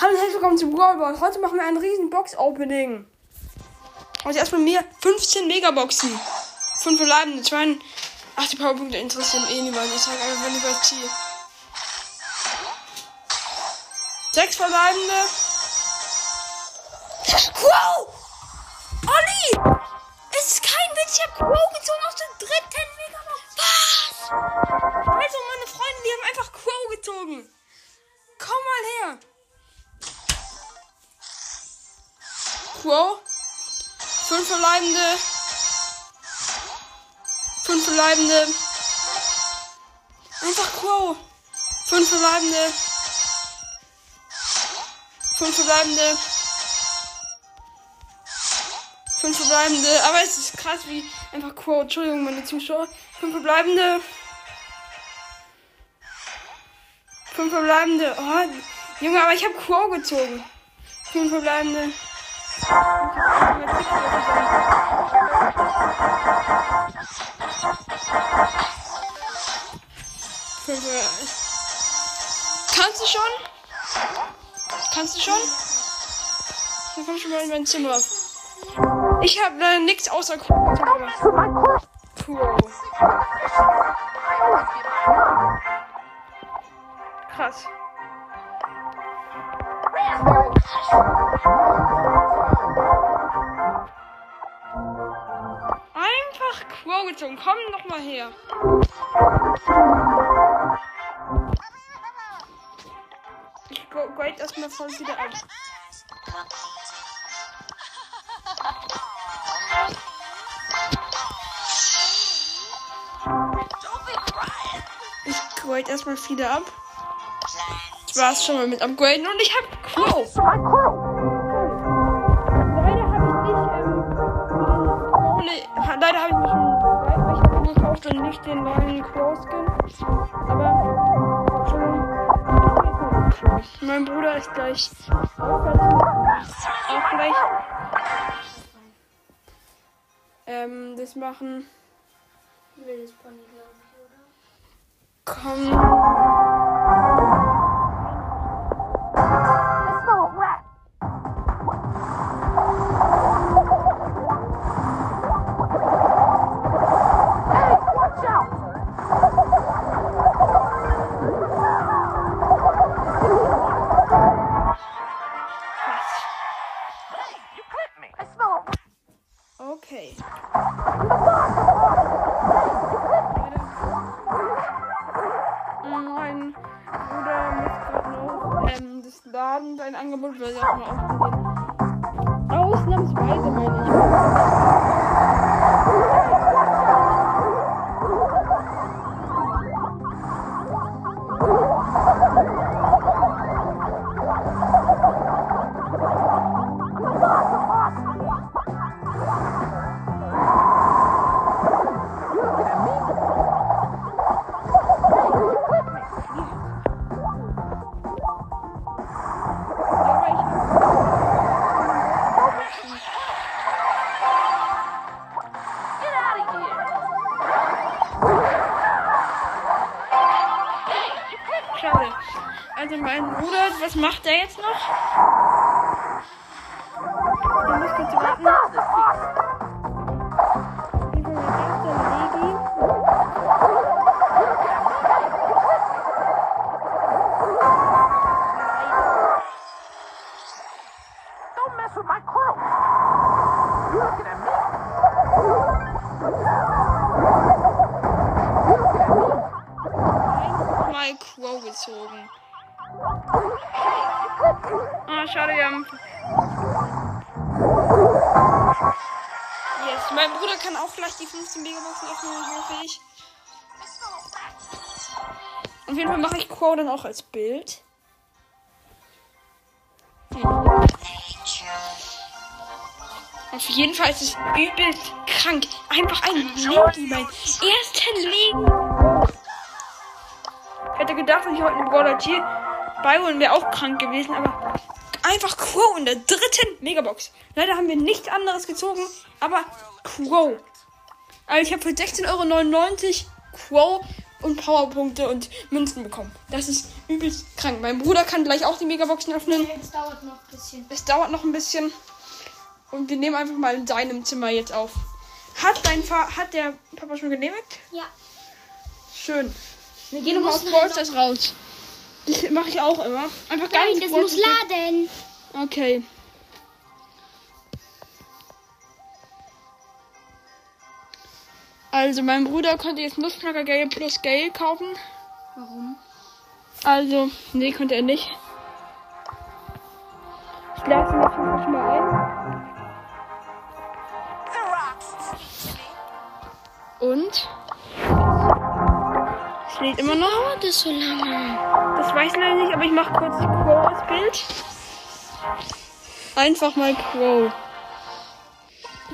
Hallo und herzlich willkommen zu Brawlball. Heute machen wir ein riesen Box-Opening. Also erstmal mir 15 Megaboxen. 5 verbleibende, 2. Ach, die Powerpunkte interessieren eh niemanden. Ich sage einfach lieber Ziel. 6 verbleibende. Wow! Crow. Fünf verbleibende. Fünf verbleibende. Einfach Crow. Fünf verbleibende. Fünf verbleibende. Fünf verbleibende. Aber es ist krass, wie einfach Crow. Entschuldigung, meine Zuschauer. Fünf verbleibende. Fünf verbleibende. Oh, Junge, aber ich habe Crow gezogen. Fünf verbleibende. Kannst du schon? Kannst du schon? Dann komm schon mal in mein Zimmer. Ich habe leider nichts außer Crow. Crow. Krass. Gezogen. Komm noch mal her. Ich go- grade erstmal voll wieder ab. Ich grade erstmal wieder ab. Das war's schon mal mit Upgraden und ich hab Crow. Nicht den neuen Crow-Skin. Aber schon. Mein Bruder ist gleich auch, gleich ähm, das machen. Wildes Pony, glaube ich, oder? Komm. Okay. Mein Bruder muss gerade noch ähm, das Laden sein Angebot, weil er auch mal ausprobieren. Ausnahmsweise meine ich. Bruder, was macht er jetzt noch? Er muss kurz warten. Viel macht der Legi? Don't mess with my crew. You looking at me? You looking at me? Mal Crow gezogen. Ah, schade, wir haben. Yes, mein Bruder kann auch gleich die 15 Megaboxen öffnen, hoffe ich. Auf jeden Fall mache ich Crow dann auch als Bild. Auf jeden Fall ist es übelst krank. Einfach ein Legi, mein erster. Ich hätte gedacht, dass ich heute einen Brawler Tier beiholen wäre auch krank gewesen, aber einfach Crow in der dritten Megabox. Leider haben wir nichts anderes gezogen, aber Crow. Also ich habe für 16,99 Euro Crow und Powerpunkte und Münzen bekommen. Das ist übelst krank. Mein Bruder kann gleich auch die Megaboxen öffnen. Jetzt dauert noch ein bisschen. Es dauert noch ein bisschen. Und wir nehmen einfach mal in seinem Zimmer jetzt auf. Hat dein Fa hat der Papa schon genehmigt? Ja. Schön. Wir gehen nochmal aus Brawl halt raus. Das mache ich auch immer. Einfach gar Nein, nicht das muss laden. Okay. Also, mein Bruder konnte jetzt Nussknacker Gale plus Gale kaufen. Warum? Also, nee, konnte er nicht. Ich lade ihn auf jeden Fall schon mal ein. Und? Lädt immer noch. Dauert das so lange? Das weiß ich leider nicht, aber ich mache kurz Crow als Bild. Einfach mal Crow.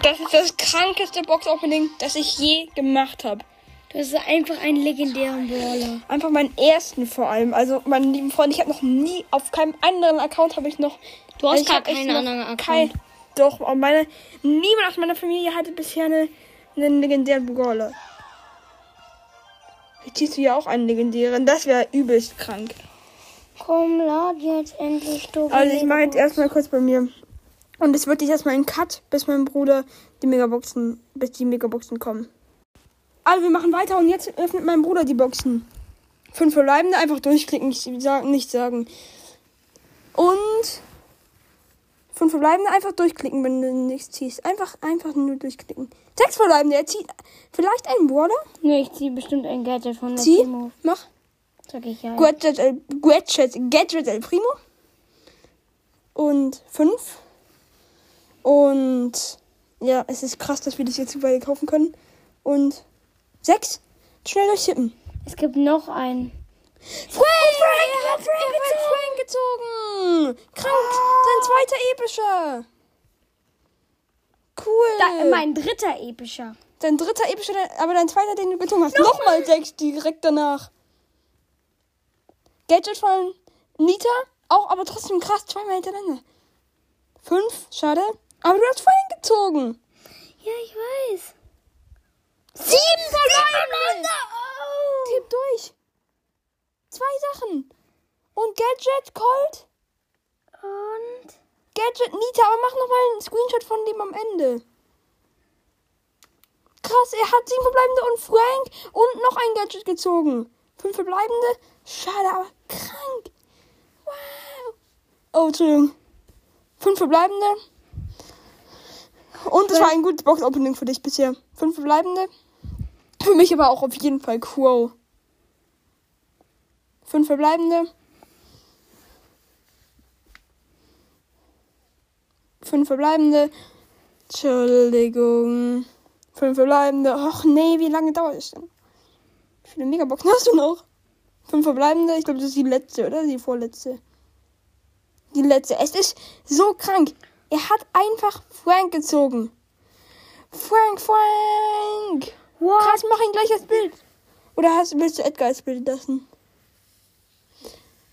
Das ist das krankeste Box-Opening, das ich je gemacht habe. Du hast einfach einen legendären Brawler. Einfach meinen ersten vor allem. Also, meine lieben Freunde, ich habe noch nie, auf keinem anderen Account habe ich noch. Du hast also ich gar keinen anderen Account. Kein, doch, meine, niemand aus meiner Familie hatte bisher eine, einen legendären Brawler. Jetzt ziehst du ja auch einen legendären. Das wäre übelst krank. Komm, lad jetzt endlich du. Also ich mache jetzt erstmal kurz bei mir. Und es wird jetzt erstmal ein Cut, bis mein Bruder die Megaboxen, bis die Megaboxen kommen. Also wir machen weiter und jetzt öffnet mein Bruder die Boxen. Fünf verbleibende, einfach durchklicken, nicht sagen, nicht sagen. Und fünf verbleibende, einfach durchklicken, wenn du nichts ziehst. Einfach, einfach nur durchklicken. Sechs verbleibende, er zieht vielleicht einen Brawler. Nee, ich zieh bestimmt ein Gadget von der Zieh, Timo. mach. Sag ich ja. Gadget, El, Gadget, Gadget El Primo. Und fünf. Und ja, es ist krass, dass wir das jetzt überall kaufen können. Und sechs. Schnell durchtippen. Es gibt noch einen. Frank! er hat Frank, Frank gezogen! Krank! Sein zweiter epischer! Cool! Da, mein dritter epischer. Dein dritter epischer, aber dein zweiter, den du gezogen hast. Nochmal sechs direkt danach. Gadget von Nita. Auch, aber trotzdem krass. Zweimal hintereinander. Fünf. Schade. Aber du hast vorhin gezogen. Ja, ich weiß. Sieben verbleibende. Tipp durch. Zwei Sachen. Und Gadget Colt. Und? Gadget Nita. Aber mach nochmal einen Screenshot von dem am Ende. Krass, er hat sieben verbleibende und Frank und noch ein Gadget gezogen. Fünf verbleibende. Schade, aber krank. Wow. Oh, Entschuldigung. Fünf verbleibende. Und es war ein gutes Box-Opening für dich bisher. Fünf verbleibende. Für mich aber auch auf jeden Fall Crow. Fünf verbleibende. Fünf verbleibende. Entschuldigung. Fünf verbleibende. Och nee, wie lange dauert es denn? Wie viele Megaboxen hast du noch? Fünf verbleibende. Ich glaube, das ist die letzte, oder? Die vorletzte. Die letzte. Es ist so krank. Er hat einfach Frank gezogen. Frank, Frank. What? Krass, mach ihn gleich als Bild. Oder hast, willst du Edgar als Bild lassen?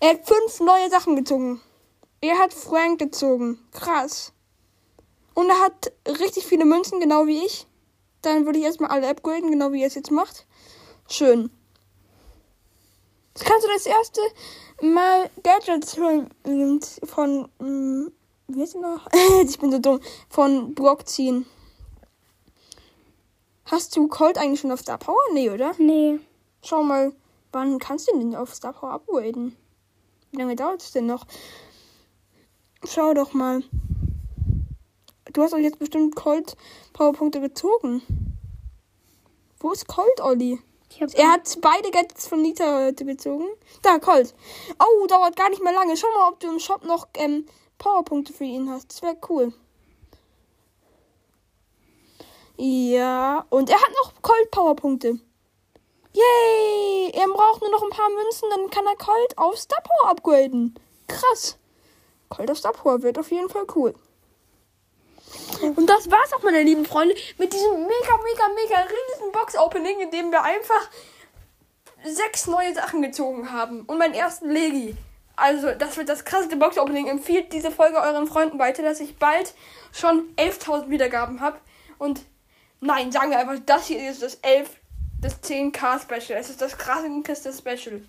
Er hat fünf neue Sachen gezogen. Er hat Frank gezogen. Krass. Und er hat richtig viele Münzen, genau wie ich. Dann würde ich erstmal alle upgraden, genau wie er es jetzt macht. Schön. Jetzt kannst du das erste Mal Gadgets von, von mm, wie heißt noch? ich bin so dumm. Von Brock ziehen. Hast du Colt eigentlich schon auf Star Power? Nee, oder? Nee. Schau mal, wann kannst du denn auf Star Power upgraden? Wie lange dauert es denn noch? Schau doch mal. Du hast doch jetzt bestimmt Colt Powerpunkte gezogen. Wo ist Colt, Olli? Er hat beide Gadgets von Nita heute gezogen. Da, Colt. Oh, dauert gar nicht mehr lange. Schau mal, ob du im Shop noch ähm, Powerpunkte für ihn hast. Das wäre cool. Ja, und er hat noch Colt Powerpunkte. Yay! Er braucht nur noch ein paar Münzen, dann kann er Colt auf Star upgraden. Krass. Colt auf Star wird auf jeden Fall cool. Und das war's auch, meine lieben Freunde, mit diesem mega, mega, mega riesigen Box-Opening, in dem wir einfach sechs neue Sachen gezogen haben. Und meinen ersten Legi. Also, das wird das krasseste Box-Opening. Empfiehlt diese Folge euren Freunden weiter, dass ich bald schon 11.000 Wiedergaben habe. Und nein, sagen wir einfach, das hier ist das das 10k Special. Es ist das krasse Kiste Special.